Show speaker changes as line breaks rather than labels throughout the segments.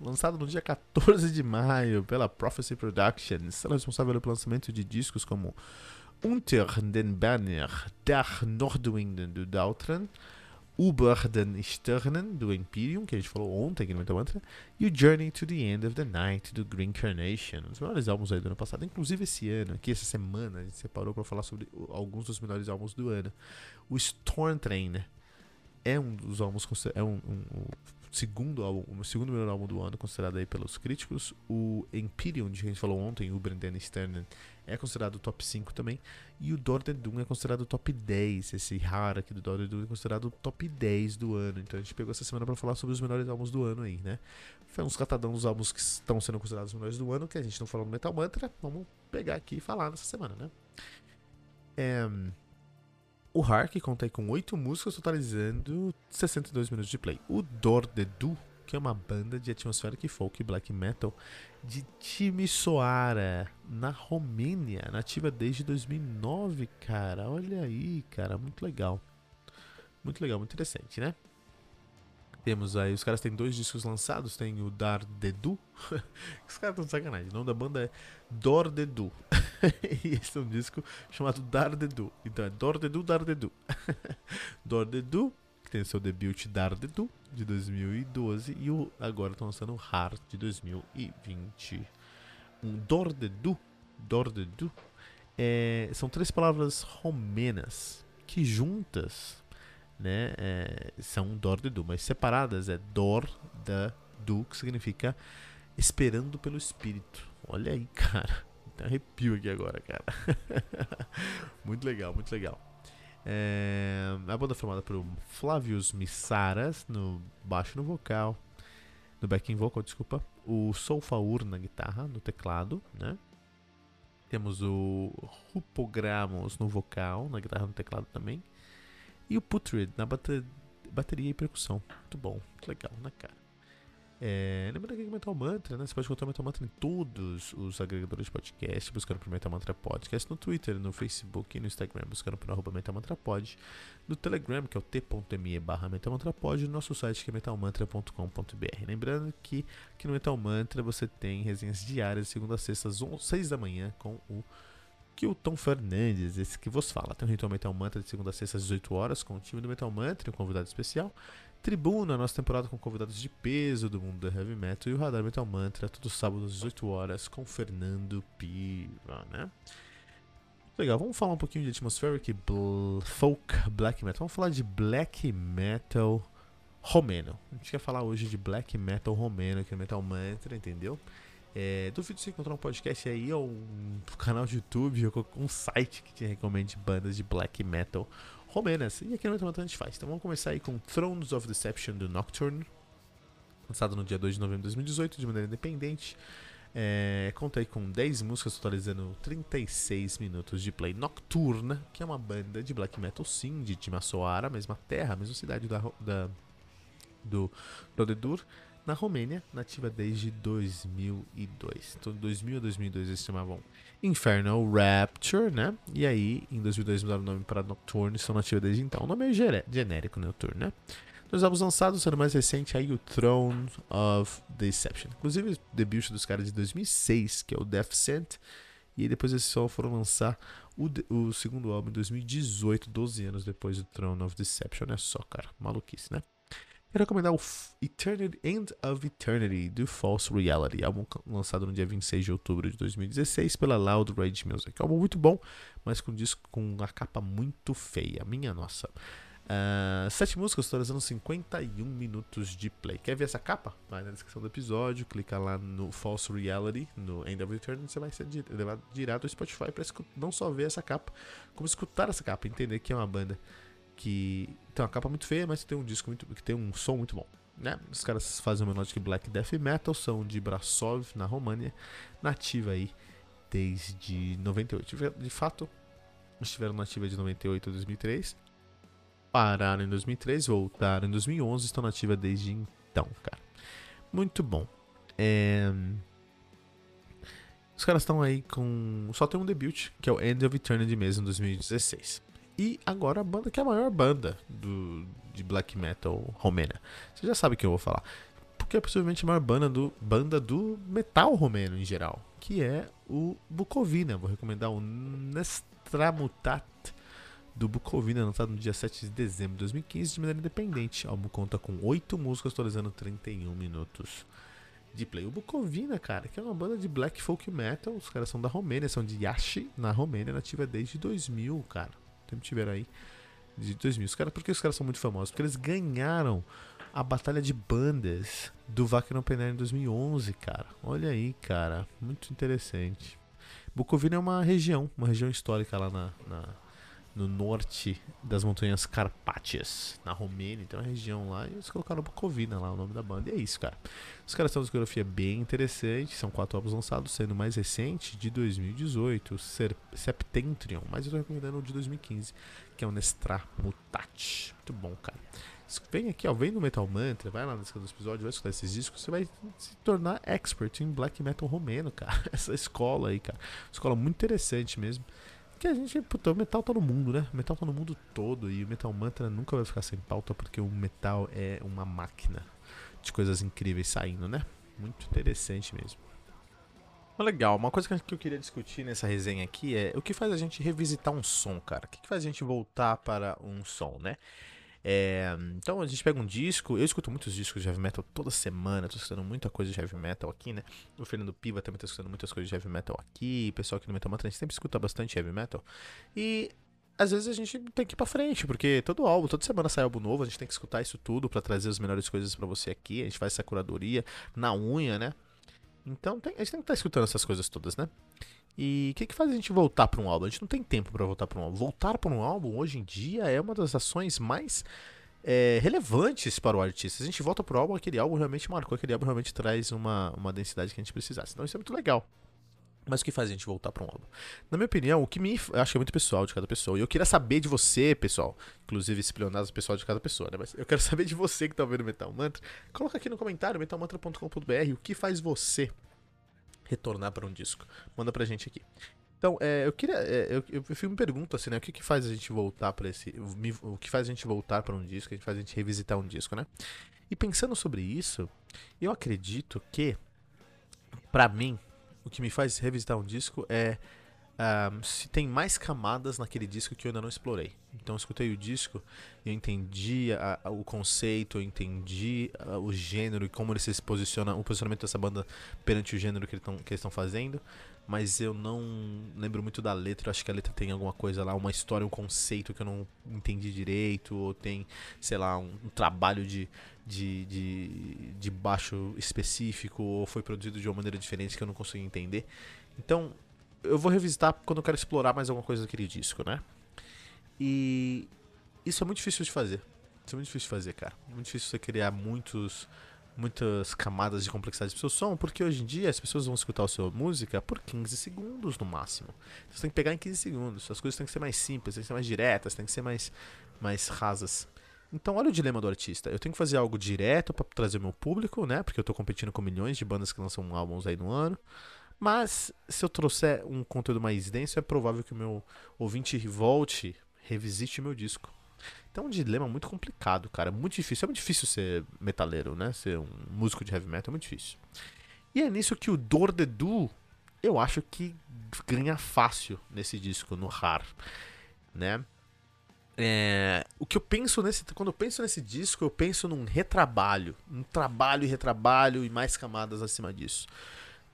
lançado no dia 14 de maio pela Prophecy Productions, sendo responsável pelo lançamento de discos como Unter den Banner der Nordwinden do Dautran, Über den Sternen do Imperium, que a gente falou ontem aqui no Metal Mantra, e o Journey to the End of the Night do Green Carnation, dos melhores álbuns aí do ano passado, inclusive esse ano, aqui essa semana, a gente separou para falar sobre alguns dos melhores álbuns do ano. O Storm Train é um dos álbuns é um, um, um segundo álbum, o segundo melhor álbum do ano, considerado aí pelos críticos. O Empyrean, de que a gente falou ontem, o Brendan Sternen, é considerado top 5 também. E o Doom é considerado top 10. Esse raro aqui do Doom é considerado top 10 do ano. Então a gente pegou essa semana para falar sobre os melhores álbuns do ano aí, né? Foi uns catadão dos álbuns que estão sendo considerados os melhores do ano, que a gente não falou no Metal Mantra. Vamos pegar aqui e falar nessa semana, né? É... O Hark conta com 8 músicas, totalizando 62 minutos de play. O Dordedu, que é uma banda de atmospheric folk e black metal de Timisoara, na Romênia, nativa desde 2009, cara. Olha aí, cara, muito legal. Muito legal, muito interessante, né? Temos aí, os caras têm dois discos lançados, tem o Dar Dedu. os caras estão de sacanagem. O nome da banda é Dor Dedu. e esse é um disco chamado Dar Dedu. Então é Dor Dedu, Dar Dedu. Dor Dedu, que tem seu debut Dar Dedu, de 2012. E o, agora estão lançando o Heart, de 2020. Um Dor Dedu, Dor Dedu, é, são três palavras romenas que juntas né, é, são Dor de Du, mas separadas é Dor da Du, que significa esperando pelo espírito. Olha aí, cara. Tem arrepio aqui agora, cara. muito legal, muito legal. É, a banda é formada por Flavius Missaras no baixo no vocal, no backing vocal, desculpa, o Solfaur na guitarra, no teclado, né? Temos o Rupogramos no vocal, na guitarra no teclado também. E o Putrid na bater, bateria e percussão. Muito bom, muito legal, né, cara? É, lembrando que o Metal Mantra, né? Você pode encontrar o Metal Mantra em todos os agregadores de podcast, buscando por Metal Mantra Podcast, no Twitter, no Facebook e no Instagram, buscando por arroba Metal Mantra Pod, no Telegram, que é o t.me barra Metal Mantra Pod, no nosso site que é metalmantra.com.br. Lembrando que aqui no Metal Mantra você tem resenhas diárias, segunda a sexta, às 6 da manhã, com o que o Tom Fernandes, esse que vos fala. Tem o Ritual Metal Mantra de segunda a sexta às 18 horas com o time do Metal Mantra e um convidado especial. Tribuna, nossa temporada com convidados de peso do mundo do Heavy Metal. E o Radar Metal Mantra, todo sábado às 18 horas com Fernando Piva, né? Legal, vamos falar um pouquinho de atmospheric bl folk black metal. Vamos falar de black metal romeno. A gente quer falar hoje de black metal romeno aqui no Metal Mantra, entendeu? É, duvido você encontrar um podcast aí ou um canal de YouTube ou um site que te recomende bandas de black metal romenas. E aqui no Metal a gente faz. Então vamos começar aí com Thrones of Deception do Nocturne, lançado no dia 2 de novembro de 2018 de maneira independente. É, conta aí com 10 músicas, totalizando 36 minutos de play. Nocturna, que é uma banda de black metal sim, de Timaçoara, mesma terra, mesma cidade da, da do Rodedur na Romênia, nativa desde 2002. Então, de 2000 a 2002 eles chamavam Infernal Rapture, né? E aí, em 2002 mudaram o nome para Nocturne, são nativa desde então. O nome é genérico, Nocturne, né? Dois álbuns lançados, sendo mais recente aí o Throne of Deception. Inclusive, o debut dos caras de 2006, que é o Death Scent. E depois eles só foram lançar o, o segundo álbum em 2018, 12 anos depois do Throne of Deception. Olha só, cara, maluquice, né? Quero recomendar o Eternity End of Eternity do False Reality, álbum lançado no dia 26 de outubro de 2016 pela Loud Rage Music. É um álbum muito bom, mas com um disco com uma capa muito feia, minha nossa. Uh, sete músicas, totalizando 51 minutos de play. Quer ver essa capa? Vai na descrição do episódio, clica lá no False Reality, no End of Eternity, você vai ser levado direto ao Spotify para não só ver essa capa, como escutar essa capa, entender que é uma banda que tem uma capa muito feia, mas tem um disco muito, que tem um som muito bom. Né? Os caras fazem uma melodic black death metal, são de Brasov, na România, nativa aí desde 98. De fato, estiveram na ativa de 98 a 2003. Pararam em 2003, voltaram em 2011, estão na ativa desde então, cara. Muito bom. É... Os caras estão aí com. Só tem um debut, que é o End of Eternity mesmo, em 2016. E agora a banda que é a maior banda do, de black metal romena. Você já sabe o que eu vou falar. Porque é possivelmente a maior banda do, banda do metal romeno em geral. Que é o Bukovina. Vou recomendar o Nestramutat do Bukovina, lançado no dia 7 de dezembro de 2015, de maneira independente. O álbum conta com 8 músicas, atualizando 31 minutos de play. O Bukovina, cara, que é uma banda de black folk metal. Os caras são da Romênia, são de Yashi, na Romênia, nativa desde 2000, cara. Tempo tiveram aí de 2000. Os caras, por que os caras são muito famosos? Porque eles ganharam a batalha de bandas do Open Air em 2011, cara. Olha aí, cara, muito interessante. Bukovina é uma região, uma região histórica lá na, na no norte das montanhas Carpátias, na Romênia. Então é uma região lá e eles colocaram Bukovina lá, o nome da banda. E é isso, cara. Os caras têm uma discografia bem interessante. São quatro álbuns lançados, sendo o mais recente de 2018, o Septentrion. Mas eu tô recomendando o de 2015, que é o Nestra Mutat. Muito bom, cara. Vem aqui, ó, vem no Metal Mantra, vai lá na descrição do episódio, vai escutar esses discos, você vai se tornar expert em black metal romeno, cara. Essa escola aí, cara. Escola muito interessante mesmo. Que a gente, puta, o metal tá no mundo, né? O metal tá no mundo todo e o Metal Mantra nunca vai ficar sem pauta porque o metal é uma máquina de coisas incríveis saindo, né? Muito interessante mesmo. Legal, uma coisa que eu queria discutir nessa resenha aqui é o que faz a gente revisitar um som, cara. O que faz a gente voltar para um som, né? É, então a gente pega um disco, eu escuto muitos discos de heavy metal toda semana, tô escutando muita coisa de heavy metal aqui, né? O Fernando Piva também tá escutando muitas coisas de heavy metal aqui, o pessoal aqui no Metal Mantra, a gente sempre escuta bastante heavy metal. E às vezes a gente tem que ir pra frente, porque todo álbum, toda semana sai álbum novo, a gente tem que escutar isso tudo para trazer as melhores coisas para você aqui, a gente faz essa curadoria na unha, né? Então tem, a gente tem que estar tá escutando essas coisas todas, né? E o que, que faz a gente voltar para um álbum? A gente não tem tempo para voltar para um álbum. Voltar para um álbum hoje em dia é uma das ações mais é, relevantes para o artista. Se a gente volta para o álbum, aquele álbum realmente marcou, aquele álbum realmente traz uma, uma densidade que a gente precisasse. Então isso é muito legal. Mas o que faz a gente voltar para um álbum? Na minha opinião, o que me. Acho que é muito pessoal de cada pessoa. E eu queria saber de você, pessoal. Inclusive, esse pleonasmo pessoal de cada pessoa, né? Mas eu quero saber de você que está ouvindo Metal Mantra. Coloca aqui no comentário, metalmantra.com.br, o que faz você retornar para um disco. Manda pra gente aqui. Então, é, eu queria. É, eu, eu, eu me pergunto assim, né? O que, que faz a gente voltar para esse. O que faz a gente voltar para um disco, o que faz a gente revisitar um disco, né? E pensando sobre isso, eu acredito que, para mim, o que me faz revisitar um disco é se tem mais camadas naquele disco que eu ainda não explorei. Então eu escutei o disco e eu entendi a, a, o conceito, eu entendi a, o gênero e como ele se posiciona, o posicionamento dessa banda perante o gênero que, ele tão, que eles estão fazendo. Mas eu não lembro muito da letra, acho que a letra tem alguma coisa lá, uma história, um conceito que eu não entendi direito, ou tem, sei lá, um, um trabalho de, de, de, de baixo específico, ou foi produzido de uma maneira diferente que eu não consigo entender. Então, eu vou revisitar quando eu quero explorar mais alguma coisa daquele disco, né? E isso é muito difícil de fazer. Isso é muito difícil de fazer, cara. Muito difícil você criar muitos, muitas camadas de complexidade do seu som, porque hoje em dia as pessoas vão escutar a sua música por 15 segundos no máximo. Então, você tem que pegar em 15 segundos. As coisas têm que ser mais simples, têm que ser mais diretas, têm que ser mais, mais rasas. Então, olha o dilema do artista. Eu tenho que fazer algo direto para trazer meu público, né? Porque eu tô competindo com milhões de bandas que lançam álbuns aí no ano. Mas se eu trouxer um conteúdo mais denso, é provável que o meu ouvinte volte, revisite meu disco. Então é um dilema muito complicado, cara. Muito difícil. É muito difícil ser metaleiro, né? Ser um músico de heavy metal é muito difícil. E é nisso que o Dordedu, eu acho que ganha fácil nesse disco, no Har, né? É, o que eu penso nesse. Quando eu penso nesse disco, eu penso num retrabalho. Um trabalho e retrabalho e mais camadas acima disso.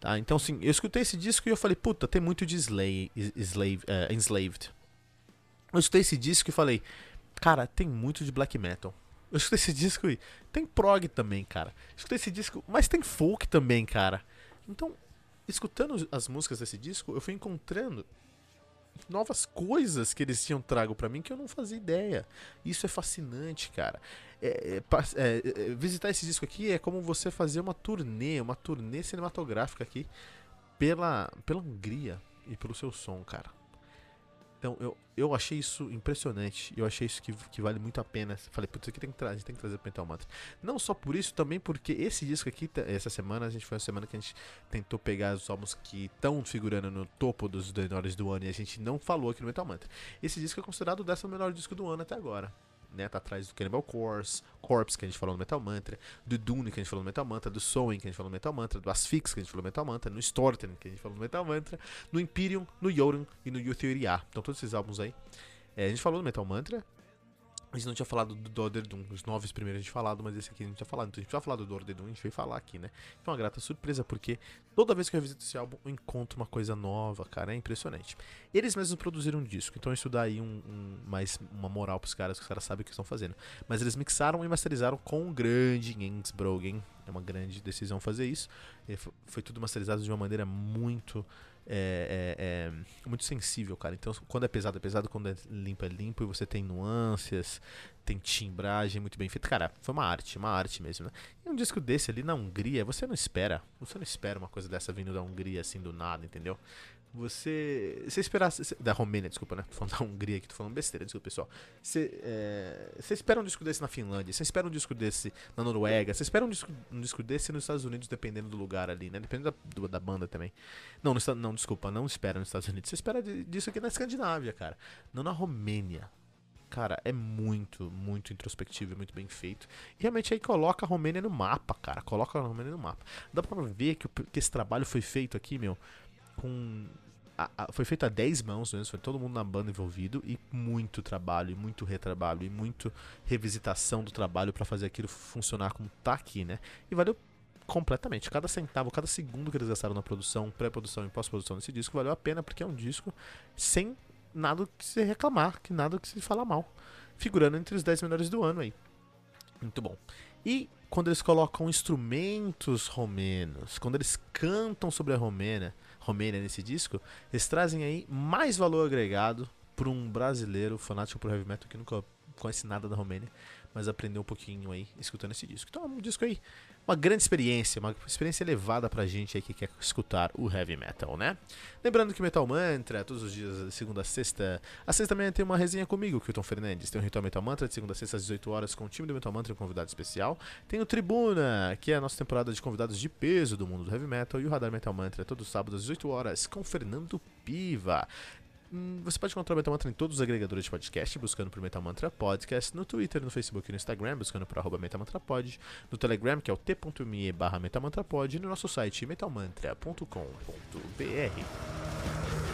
Tá? Então, assim, eu escutei esse disco e eu falei, puta, tem muito de slave, slave, uh, Enslaved. Eu escutei esse disco e falei, cara, tem muito de black metal. Eu escutei esse disco e tem prog também, cara. Eu escutei esse disco, mas tem folk também, cara. Então, escutando as músicas desse disco, eu fui encontrando novas coisas que eles tinham trago para mim que eu não fazia ideia. Isso é fascinante, cara. É, é, é, é, visitar esse disco aqui é como você fazer uma turnê, uma turnê cinematográfica aqui pela, pela Hungria e pelo seu som, cara. Então, eu, eu achei isso impressionante. Eu achei isso que, que vale muito a pena. Falei, putz, isso aqui tem que, trazer, tem que trazer Metal Mantra. Não só por isso, também porque esse disco aqui, essa semana, a gente foi uma semana que a gente tentou pegar os álbuns que estão figurando no topo dos menores do ano e a gente não falou aqui no Metal Mantra. Esse disco é considerado o décimo melhor disco do ano até agora né? Tá atrás do Cannibal Corpse, Corpse, que a gente falou no Metal Mantra, do Dune, que a gente falou no Metal Mantra, do Sowing, que a gente falou no Metal Mantra, do Asphyx, que a gente falou no Metal Mantra, no Storten, que a gente falou no Metal Mantra, no Imperium, no Yorum e no Eutheria. Então todos esses álbuns aí. É, a gente falou no Metal Mantra, a gente não tinha falado do Order Doom, os nove primeiros a gente falado, mas esse aqui a gente tinha falado. Então a gente precisava falar do Order Doom, a gente veio falar aqui, né? Foi uma grata surpresa, porque toda vez que eu revisito esse álbum, eu encontro uma coisa nova, cara. É impressionante. Eles mesmos produziram um disco, então isso dá aí um, um, mais uma moral pros caras, que os caras sabem o que estão fazendo. Mas eles mixaram e masterizaram com o grande Jens Brogen. É uma grande decisão fazer isso. Foi tudo masterizado de uma maneira muito é, é, é, muito sensível, cara. Então, quando é pesado, é pesado, quando é limpo, é limpo, e você tem nuances, tem timbragem muito bem feita. Cara, foi uma arte, uma arte mesmo, né? E um disco desse ali na Hungria, você não espera. Você não espera uma coisa dessa vindo da Hungria assim do nada, entendeu? Você. Você esperasse. Da Romênia, desculpa, né? Tô falando da Hungria aqui, tô falando besteira, desculpa, pessoal. Você, é, você espera um disco desse na Finlândia, você espera um disco desse na Noruega, você espera um disco, um disco desse nos Estados Unidos, dependendo do lugar ali, né? Dependendo da, da banda também. Não, no, não, desculpa, não espera nos Estados Unidos. Você espera disso aqui na Escandinávia, cara. Não na Romênia cara, é muito, muito introspectivo e muito bem feito. E realmente aí coloca a Romênia no mapa, cara. Coloca a Romênia no mapa. Dá pra ver que, que esse trabalho foi feito aqui, meu, com a, a, foi feito a 10 mãos foi todo mundo na banda envolvido e muito trabalho, e muito retrabalho, e muito revisitação do trabalho para fazer aquilo funcionar como tá aqui, né? E valeu completamente. Cada centavo, cada segundo que eles gastaram na produção, pré-produção e pós-produção desse disco valeu a pena porque é um disco sem nada que se reclamar, que nada que se falar mal. Figurando entre os 10 melhores do ano aí. Muito bom. E quando eles colocam instrumentos romenos, quando eles cantam sobre a Romênia, Romênia nesse disco, eles trazem aí mais valor agregado para um brasileiro fanático por heavy metal que nunca conhece nada da Romênia, mas aprendeu um pouquinho aí escutando esse disco. Então é um disco aí uma grande experiência, uma experiência elevada pra gente aí que quer escutar o heavy metal, né? Lembrando que Metal Mantra, todos os dias, segunda a sexta. A sexta também tem uma resenha comigo, Kilton Fernandes. Tem o Ritual Metal Mantra, de segunda a sexta às 18 horas, com o time do Metal Mantra e um convidado especial. Tem o Tribuna, que é a nossa temporada de convidados de peso do mundo do heavy metal. E o Radar Metal Mantra, todos os sábados às 18 horas, com Fernando Piva. Hum, você pode encontrar o Metal Mantra em todos os agregadores de podcast, buscando por Metal Mantra Podcast, no Twitter, no Facebook e no Instagram, buscando por arroba Pod, no Telegram, que é o t.me barra e no nosso site metalmantra.com.br.